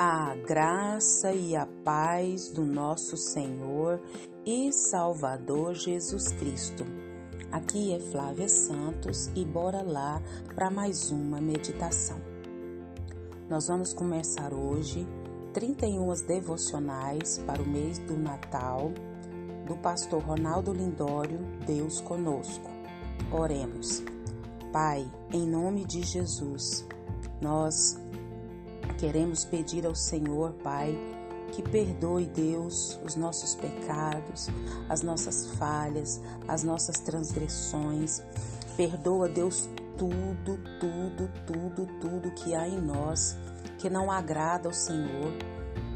A graça e a paz do nosso Senhor e Salvador Jesus Cristo. Aqui é Flávia Santos e bora lá para mais uma meditação. Nós vamos começar hoje 31 devocionais para o mês do Natal do pastor Ronaldo Lindório, Deus conosco. Oremos. Pai, em nome de Jesus, nós queremos pedir ao Senhor, Pai, que perdoe, Deus, os nossos pecados, as nossas falhas, as nossas transgressões. Perdoa, Deus, tudo, tudo, tudo, tudo que há em nós que não agrada ao Senhor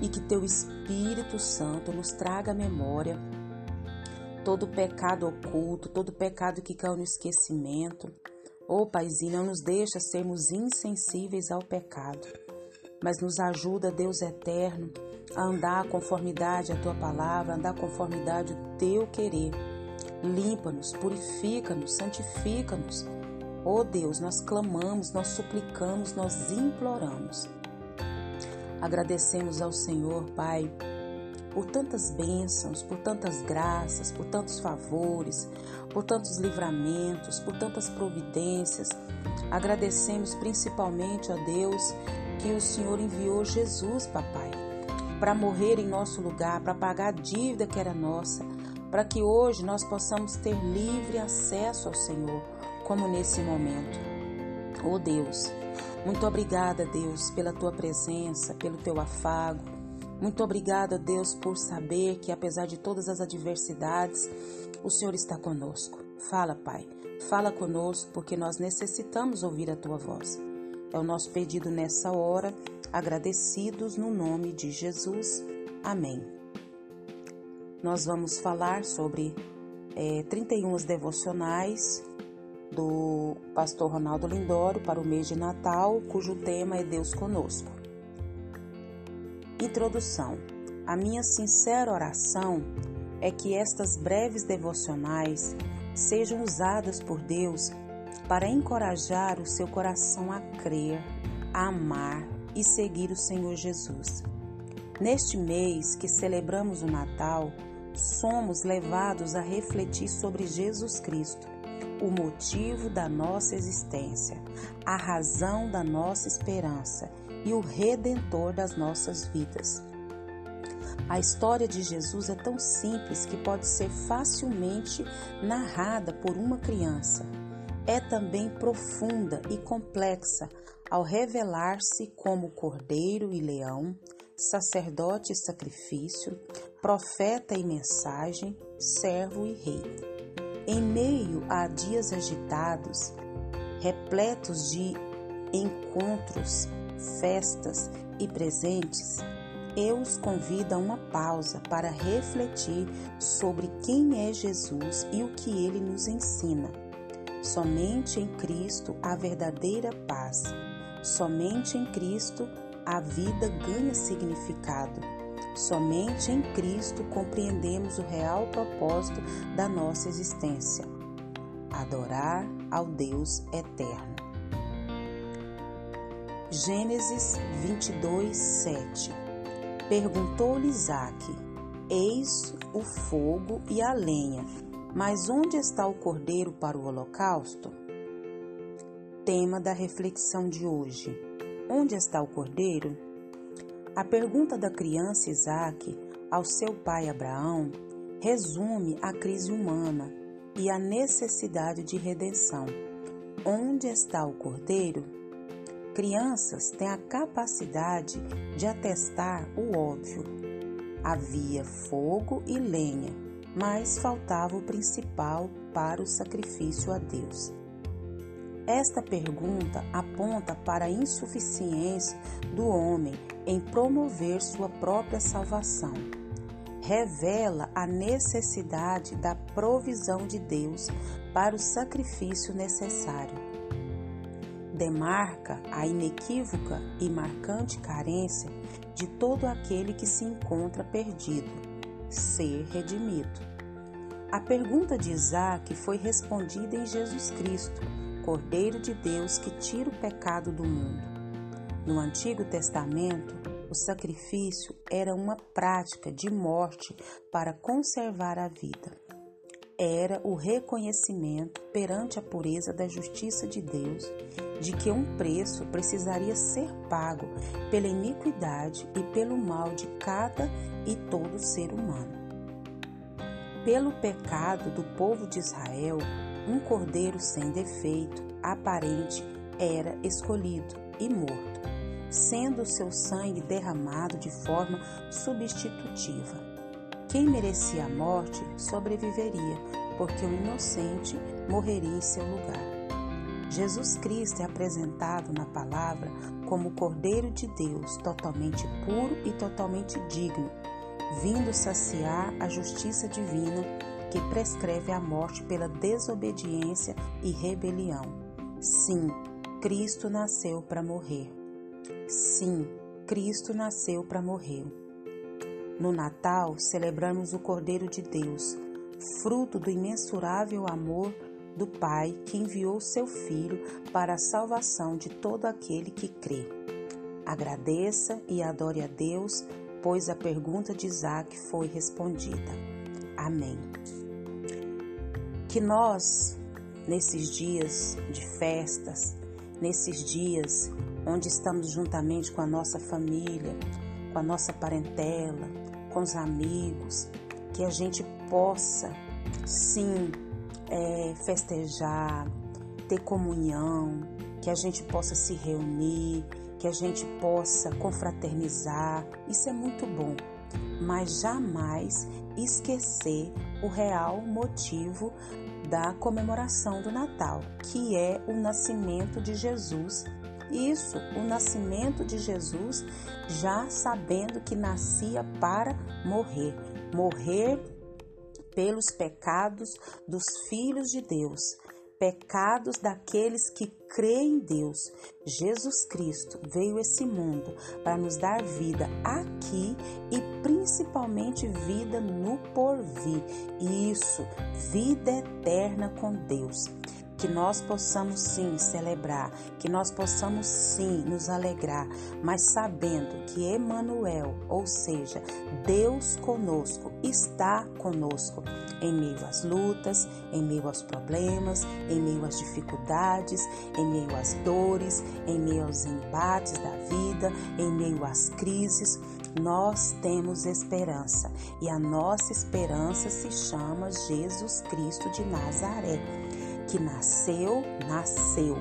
e que Teu Espírito Santo nos traga a memória todo pecado oculto, todo pecado que caiu no esquecimento. Ô oh, Paizinho, não nos deixa sermos insensíveis ao pecado mas nos ajuda, Deus eterno, a andar conformidade à tua palavra, andar conformidade ao teu querer. Limpa-nos, purifica-nos, santifica-nos. Oh Deus, nós clamamos, nós suplicamos, nós imploramos. Agradecemos ao Senhor, Pai, por tantas bênçãos, por tantas graças, por tantos favores, por tantos livramentos, por tantas providências. Agradecemos principalmente a Deus que o Senhor enviou Jesus, papai, para morrer em nosso lugar, para pagar a dívida que era nossa, para que hoje nós possamos ter livre acesso ao Senhor, como nesse momento. Oh Deus, muito obrigada, Deus, pela tua presença, pelo teu afago. Muito obrigada, Deus, por saber que apesar de todas as adversidades, o Senhor está conosco. Fala, Pai, fala conosco, porque nós necessitamos ouvir a tua voz. É o nosso pedido nessa hora, agradecidos no nome de Jesus. Amém. Nós vamos falar sobre é, 31 devocionais do pastor Ronaldo Lindório para o mês de Natal, cujo tema é Deus conosco. Introdução. A minha sincera oração é que estas breves devocionais sejam usadas por Deus para encorajar o seu coração a crer, a amar e seguir o Senhor Jesus. Neste mês que celebramos o Natal, somos levados a refletir sobre Jesus Cristo, o motivo da nossa existência, a razão da nossa esperança e o redentor das nossas vidas. A história de Jesus é tão simples que pode ser facilmente narrada por uma criança é também profunda e complexa ao revelar-se como cordeiro e leão, sacerdote e sacrifício, profeta e mensagem, servo e rei. Em meio a dias agitados, repletos de encontros, festas e presentes, eu os convido a uma pausa para refletir sobre quem é Jesus e o que ele nos ensina Somente em Cristo a verdadeira paz. Somente em Cristo a vida ganha significado. Somente em Cristo compreendemos o real propósito da nossa existência: adorar ao Deus eterno. Gênesis 22, 7 Perguntou-lhe Isaac: Eis o fogo e a lenha, mas onde está o cordeiro para o holocausto? Tema da reflexão de hoje: Onde está o cordeiro? A pergunta da criança Isaac ao seu pai Abraão resume a crise humana e a necessidade de redenção. Onde está o cordeiro? Crianças têm a capacidade de atestar o óbvio. Havia fogo e lenha mas faltava o principal para o sacrifício a Deus. Esta pergunta aponta para a insuficiência do homem em promover sua própria salvação. Revela a necessidade da provisão de Deus para o sacrifício necessário. Demarca a inequívoca e marcante carência de todo aquele que se encontra perdido ser redimido. A pergunta de Isaac foi respondida em Jesus Cristo, Cordeiro de Deus que tira o pecado do mundo. No Antigo Testamento, O sacrifício era uma prática de morte para conservar a vida. Era o reconhecimento perante a pureza da justiça de Deus de que um preço precisaria ser pago pela iniquidade e pelo mal de cada e todo ser humano. Pelo pecado do povo de Israel, um cordeiro sem defeito, aparente, era escolhido e morto, sendo seu sangue derramado de forma substitutiva. Quem merecia a morte sobreviveria, porque o inocente morreria em seu lugar. Jesus Cristo é apresentado na palavra como o Cordeiro de Deus, totalmente puro e totalmente digno, vindo saciar a justiça divina que prescreve a morte pela desobediência e rebelião. Sim, Cristo nasceu para morrer. Sim, Cristo nasceu para morrer. No Natal, celebramos o Cordeiro de Deus, fruto do imensurável amor do Pai que enviou seu Filho para a salvação de todo aquele que crê. Agradeça e adore a Deus, pois a pergunta de Isaac foi respondida. Amém. Que nós, nesses dias de festas, nesses dias onde estamos juntamente com a nossa família, com a nossa parentela, com os amigos, que a gente possa, sim, é, festejar, ter comunhão, que a gente possa se reunir, que a gente possa confraternizar. Isso é muito bom, mas jamais esquecer o real motivo da comemoração do Natal, que é o nascimento de Jesus. Isso, o nascimento de Jesus, já sabendo que nascia para morrer, morrer pelos pecados dos filhos de Deus, pecados daqueles que creem em Deus. Jesus Cristo veio esse mundo para nos dar vida aqui e principalmente vida no porvir. Isso, vida eterna com Deus que nós possamos sim celebrar, que nós possamos sim nos alegrar, mas sabendo que Emmanuel, ou seja, Deus conosco, está conosco em meio às lutas, em meio aos problemas, em meio às dificuldades, em meio às dores, em meio aos embates da vida, em meio às crises. Nós temos esperança e a nossa esperança se chama Jesus Cristo de Nazaré que nasceu, nasceu,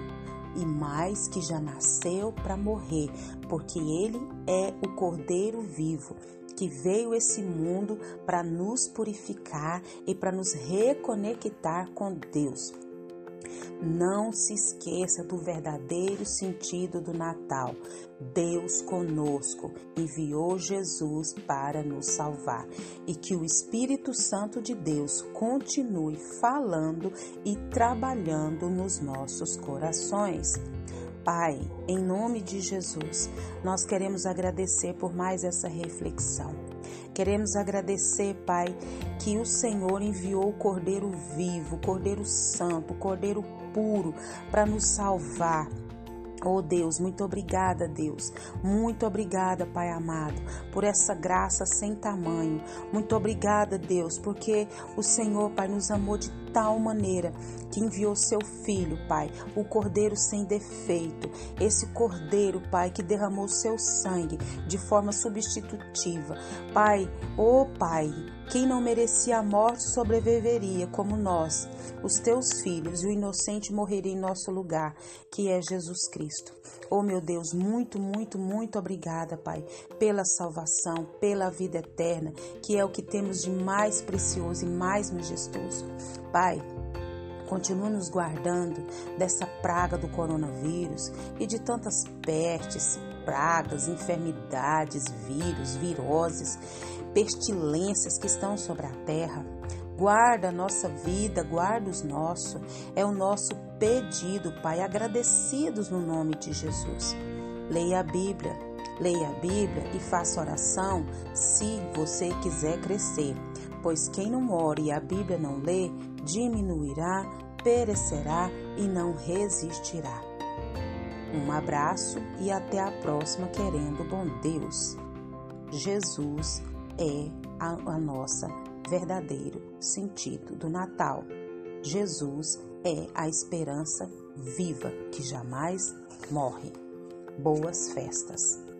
e mais que já nasceu para morrer, porque ele é o Cordeiro vivo que veio esse mundo para nos purificar e para nos reconectar com Deus. Não se esqueça do verdadeiro sentido do Natal. Deus conosco enviou Jesus para nos salvar e que o Espírito Santo de Deus continue falando e trabalhando nos nossos corações. Pai, em nome de Jesus, nós queremos agradecer por mais essa reflexão. Queremos agradecer, Pai, que o Senhor enviou o Cordeiro vivo, o Cordeiro Santo, o Cordeiro puro para nos salvar. Oh Deus, muito obrigada, Deus. Muito obrigada, Pai amado, por essa graça sem tamanho. Muito obrigada, Deus, porque o Senhor, Pai, nos amou de tal maneira que enviou seu filho, Pai, o cordeiro sem defeito, esse cordeiro, Pai, que derramou seu sangue de forma substitutiva. Pai, oh Pai, quem não merecia a morte sobreviveria como nós, os teus filhos, e o inocente morreria em nosso lugar, que é Jesus Cristo. Oh meu Deus, muito, muito, muito obrigada, Pai, pela salvação, pela vida eterna, que é o que temos de mais precioso e mais majestoso. Pai, continua nos guardando dessa praga do coronavírus e de tantas pestes, pragas, enfermidades, vírus, viroses, pestilências que estão sobre a terra. Guarda a nossa vida, guarda os nossos. É o nosso pedido, Pai, agradecidos no nome de Jesus. Leia a Bíblia, leia a Bíblia e faça oração se você quiser crescer, Pois quem não ore e a Bíblia não lê, diminuirá, perecerá e não resistirá. Um abraço e até a próxima, querendo bom Deus. Jesus é a, a nossa verdadeiro sentido do Natal. Jesus é a esperança viva que jamais morre. Boas festas.